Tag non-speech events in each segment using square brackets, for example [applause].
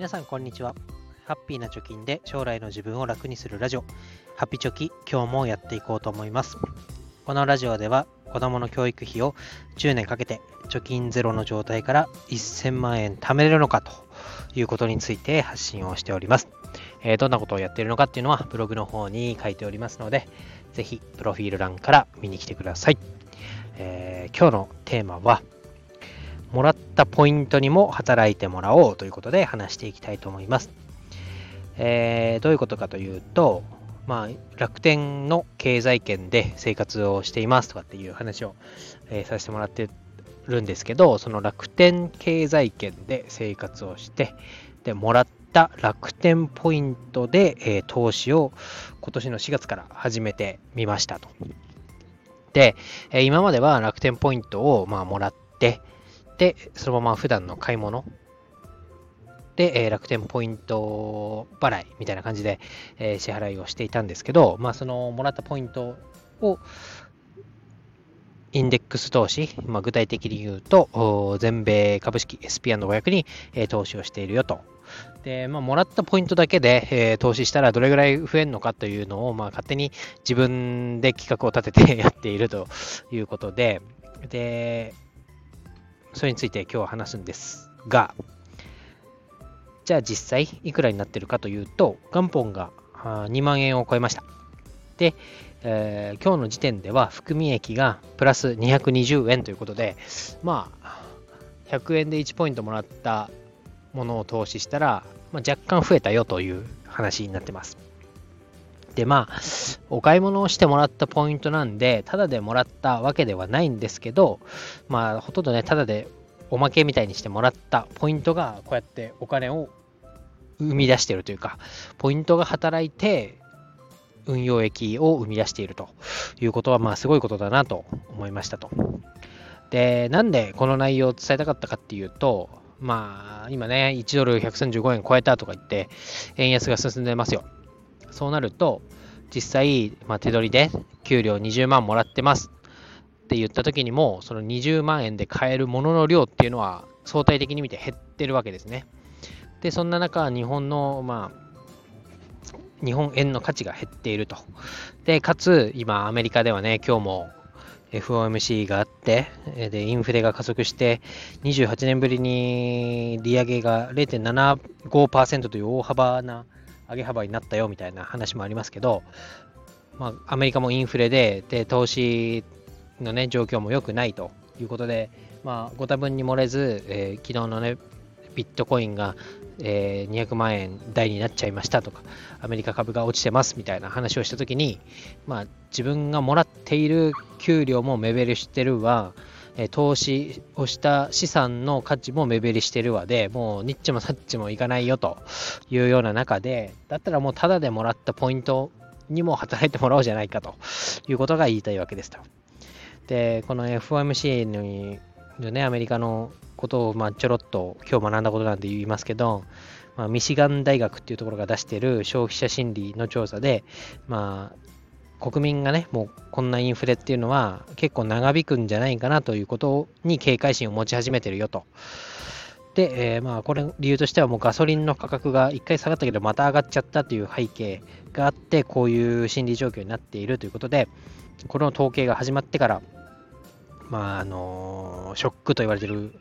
皆さんこんにちは。ハッピーな貯金で将来の自分を楽にするラジオ、ハッピチョキ、今日もやっていこうと思います。このラジオでは子供の教育費を10年かけて貯金ゼロの状態から1000万円貯めれるのかということについて発信をしております。えー、どんなことをやっているのかっていうのはブログの方に書いておりますので、ぜひプロフィール欄から見に来てください。えー、今日のテーマは、もらったポイントにも働いてもらおうということで話していきたいと思います。えー、どういうことかというと、まあ、楽天の経済圏で生活をしていますとかっていう話を、えー、させてもらってるんですけど、その楽天経済圏で生活をして、で、もらった楽天ポイントで、えー、投資を今年の4月から始めてみましたと。で、え今までは楽天ポイントを、まあ、もらって、で、そのまま普段の買い物で、えー、楽天ポイント払いみたいな感じで、えー、支払いをしていたんですけど、まあ、そのもらったポイントをインデックス投資、まあ、具体的に言うと、全米株式 SP&500 に、えー、投資をしているよと。で、まあ、もらったポイントだけで、えー、投資したらどれぐらい増えるのかというのを、まあ、勝手に自分で企画を立てて [laughs] やっているということで、で、それについて今日は話すんですが、じゃあ実際いくらになってるかというと、元本が2万円を超えました。で、えー、今日の時点では含み益がプラス220円ということで、まあ、100円で1ポイントもらったものを投資したら、まあ、若干増えたよという話になってます。で、まあ、お買い物をしてもらったポイントなんで、ただでもらったわけではないんですけど、まあ、ほとんどね、ただでおまけみたいにしてもらったポイントが、こうやってお金を生み出しているというか、ポイントが働いて、運用益を生み出しているということは、まあ、すごいことだなと思いましたと。で、なんでこの内容を伝えたかったかっていうと、まあ、今ね、1ドル135円超えたとか言って、円安が進んでますよ。そうなると、実際、まあ、手取りで給料20万もらってますって言った時にも、その20万円で買えるものの量っていうのは相対的に見て減ってるわけですね。で、そんな中、日本の、まあ、日本円の価値が減っていると。で、かつ、今、アメリカではね、今日も FOMC があって、で、インフレが加速して、28年ぶりに利上げが0.75%という大幅な上げ幅になったよみたいな話もありますけど、まあ、アメリカもインフレで、で、投資のね、状況も良くないということで、まあ、ご多分に漏れず、えー、昨日のね、ビットコインが、えー、200万円台になっちゃいましたとか、アメリカ株が落ちてますみたいな話をしたときに、まあ、自分がもらっている給料も目減りしてるわ、え投資をした資産の価値も目減りしてるわで、もうニッチもサッチもいかないよというような中で、だったらもうタダでもらったポイントにも働いてもらおうじゃないかということが言いたいわけですと。で、この FOMC のね、アメリカのことをまあちょろっと今日学んだことなんで言いますけど、まあ、ミシガン大学っていうところが出してる消費者心理の調査で、まあ、国民がね、もうこんなインフレっていうのは結構長引くんじゃないかなということに警戒心を持ち始めてるよと。で、えー、まあこれ理由としてはもうガソリンの価格が1回下がったけどまた上がっちゃったという背景があってこういう心理状況になっているということでこの統計が始まってからまああのショックと言われてる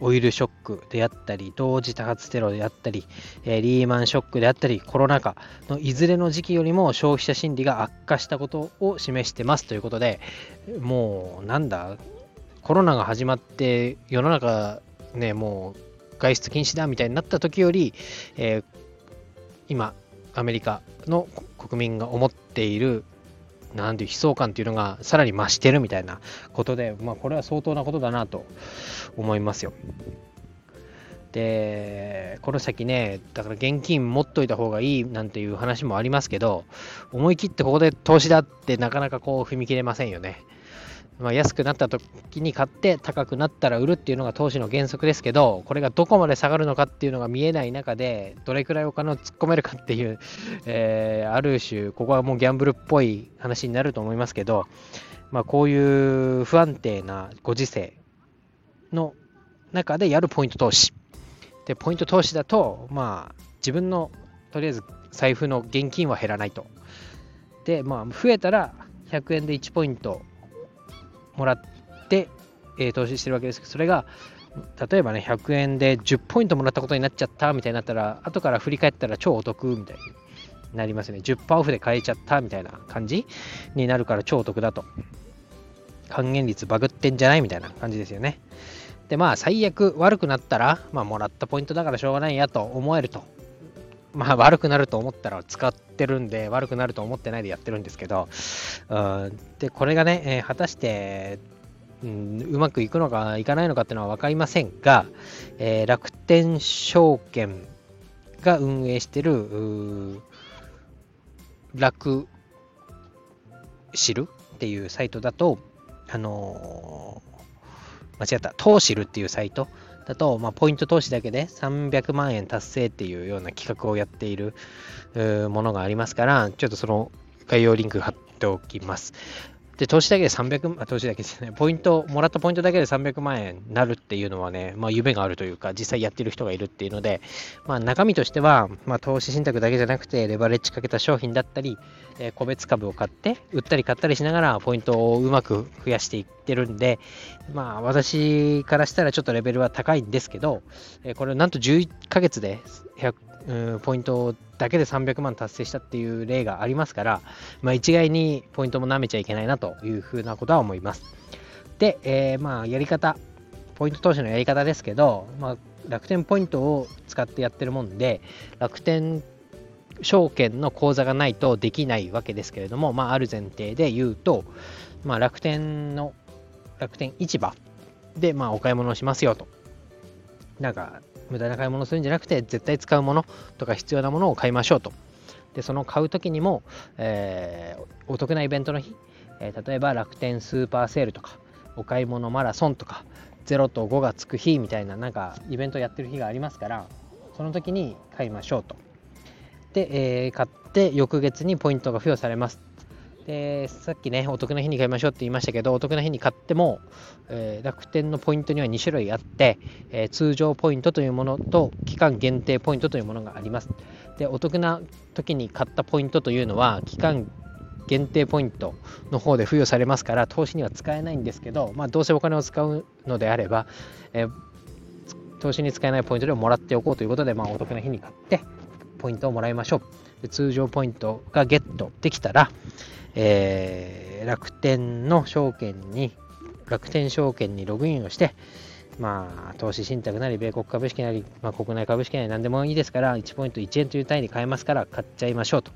オイルショックであったり、同時多発テロであったり、えリーマンショックであったり、コロナ禍のいずれの時期よりも消費者心理が悪化したことを示してますということで、もうなんだ、コロナが始まって世の中ね、もう外出禁止だみたいになった時より、えー、今、アメリカの国民が思っているなんていう悲壮感っていうのがさらに増してるみたいなことで、まあ、これは相当なことだなと思いますよ。で、この先ね、だから現金持っといた方がいいなんていう話もありますけど、思い切ってここで投資だってなかなかこう踏み切れませんよね。まあ、安くなった時に買って高くなったら売るっていうのが投資の原則ですけど、これがどこまで下がるのかっていうのが見えない中で、どれくらいお金を突っ込めるかっていう、えー、ある種、ここはもうギャンブルっぽい話になると思いますけど、まあ、こういう不安定なご時世の中でやるポイント投資。で、ポイント投資だと、まあ、自分のとりあえず財布の現金は減らないと。で、まあ、増えたら100円で1ポイントもらって、えー、投資してるわけですけど、それが、例えばね、100円で10ポイントもらったことになっちゃったみたいになったら、後から振り返ったら超お得みたいになりますね。10%オフで買えちゃったみたいな感じになるから超お得だと。還元率バグってんじゃないみたいな感じですよね。で、まあ、最悪悪くなったら、まあ、もらったポイントだからしょうがないやと思えると。まあ、悪くなると思ったら使ってるんで、悪くなると思ってないでやってるんですけど、うんで、これがね、え、果たして、うん、うまくいくのかいかないのかっていうのは分かりませんが、えー、楽天証券が運営してる楽知るっていうサイトだと、あのー、間違った、投資るっていうサイトだと、まあ、ポイント投資だけで300万円達成っていうような企画をやっているものがありますから、ちょっとその概要リンク貼っておきます。で、投資だけで300、あ、投資だけですね、ポイント、もらったポイントだけで300万円になるっていうのはね、まあ夢があるというか、実際やってる人がいるっていうので、まあ中身としては、まあ投資信託だけじゃなくて、レバレッジかけた商品だったり、え、個別株を買って、売ったり買ったりしながら、ポイントをうまく増やしていってるんで、まあ私からしたらちょっとレベルは高いんですけど、え、これなんと11ヶ月で100、ポイントだけで300万達成したっていう例がありますから、まあ、一概にポイントも舐めちゃいけないなというふうなことは思います。で、えー、まあやり方、ポイント投資のやり方ですけど、まあ、楽天ポイントを使ってやってるもんで、楽天証券の口座がないとできないわけですけれども、まあ、ある前提で言うと、まあ、楽天の楽天市場で、まあ、お買い物をしますよと。なんか、無駄な買い物するんじゃなくて、絶対使うものとか必要なものを買いましょうと。で、その買うときにも、えー、お得なイベントの日、えー、例えば楽天スーパーセールとか、お買い物マラソンとか、0と5がつく日みたいな、なんかイベントやってる日がありますから、その時に買いましょうと。で、えー、買って翌月にポイントが付与されます。で、さっきね、お得な日に買いましょうって言いましたけど、お得な日に買っても、えー、楽天のポイントには2種類あって、えー、通常ポイントというものと、期間限定ポイントというものがあります。で、お得な時に買ったポイントというのは、期間限定ポイントの方で付与されますから、投資には使えないんですけど、まあ、どうせお金を使うのであれば、えー、投資に使えないポイントでももらっておこうということで、まあ、お得な日に買って、ポイントをもらいましょう。通常ポイントがゲットできたら、えー、楽天の証券に、楽天証券にログインをして、まあ、投資信託なり、米国株式なり、まあ、国内株式なり何でもいいですから、1ポイント1円という単位で買えますから、買っちゃいましょうと。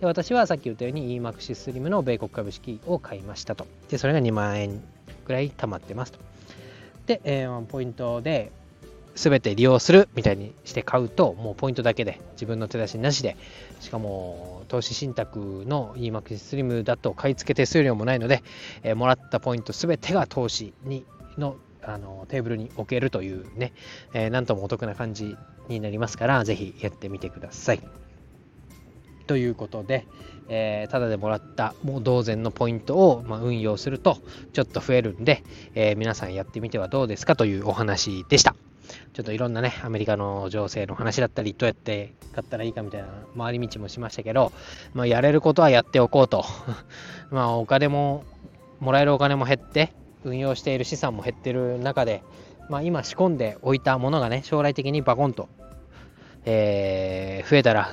で、私はさっき言ったように EMAX スリムの米国株式を買いましたと。で、それが2万円ぐらい貯まってますと。で、えー、ポイントで、全て利用するみたいにして買うと、もうポイントだけで自分の手出しなしで、しかも投資信託の EMAX スリムだと買い付け手数料もないので、えー、もらったポイント全てが投資にのあのテーブルに置けるというね、えー、なんともお得な感じになりますから、ぜひやってみてください。ということで、えー、ただでもらったもう同然のポイントを、まあ、運用するとちょっと増えるんで、えー、皆さんやってみてはどうですかというお話でした。ちょっといろんなね、アメリカの情勢の話だったり、どうやって買ったらいいかみたいな回り道もしましたけど、まあ、やれることはやっておこうと。[laughs] まあ、お金も、もらえるお金も減って、運用している資産も減ってる中で、まあ、今仕込んでおいたものがね、将来的にバコンと、えー、増えたら、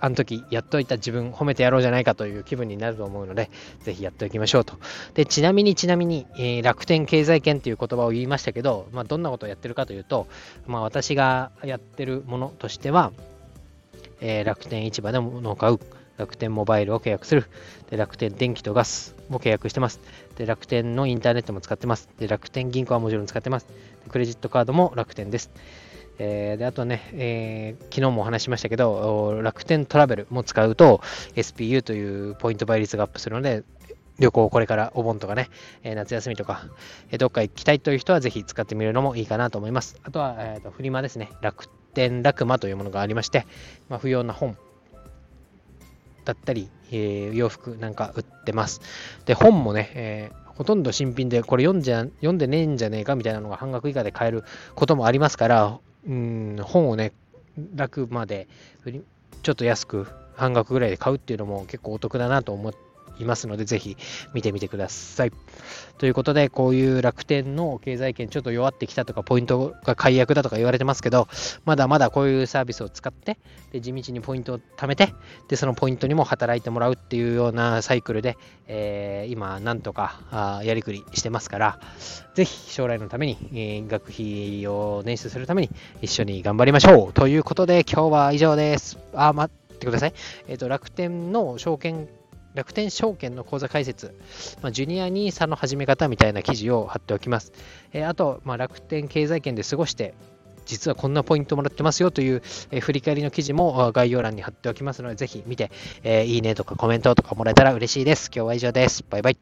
あの時やっといた自分褒めてやろうじゃないかという気分になると思うので、ぜひやっておきましょうと。で、ちなみにちなみに、えー、楽天経済圏という言葉を言いましたけど、まあ、どんなことをやってるかというと、まあ、私がやってるものとしては、えー、楽天市場で物を買う、楽天モバイルを契約する、で楽天電気とガスも契約してます。で楽天のインターネットも使ってます。で楽天銀行はもちろん使ってます。クレジットカードも楽天です。えー、であとね、えー、昨日もお話しましたけど、楽天トラベルも使うと SPU というポイント倍率がアップするので、旅行これからお盆とかね、えー、夏休みとか、えー、どっか行きたいという人はぜひ使ってみるのもいいかなと思います。あとは、えーと、フリマですね、楽天楽マというものがありまして、まあ、不要な本だったり、えー、洋服なんか売ってます。で、本もね、えー、ほとんど新品でこれ読んじゃ読んでねえんじゃねえかみたいなのが半額以下で買えることもありますから、うん、本をね、楽まで、ちょっと安く、半額ぐらいで買うっていうのも結構お得だなと思っていますので、ぜひ見てみてください。ということで、こういう楽天の経済圏ちょっと弱ってきたとか、ポイントが解約だとか言われてますけど、まだまだこういうサービスを使って、で地道にポイントを貯めて、でそのポイントにも働いてもらうっていうようなサイクルで、えー、今、なんとかあやりくりしてますから、ぜひ将来のために、えー、学費を捻出するために一緒に頑張りましょうということで、今日は以上です。あ、待ってください。えっ、ー、と、楽天の証券楽天証券の口座開設、まあ、ジュニア NISA の始め方みたいな記事を貼っておきます。えー、あと、まあ、楽天経済圏で過ごして、実はこんなポイントもらってますよという、えー、振り返りの記事も概要欄に貼っておきますので、ぜひ見て、えー、いいねとかコメントとかもらえたら嬉しいです。今日は以上です。バイバイ。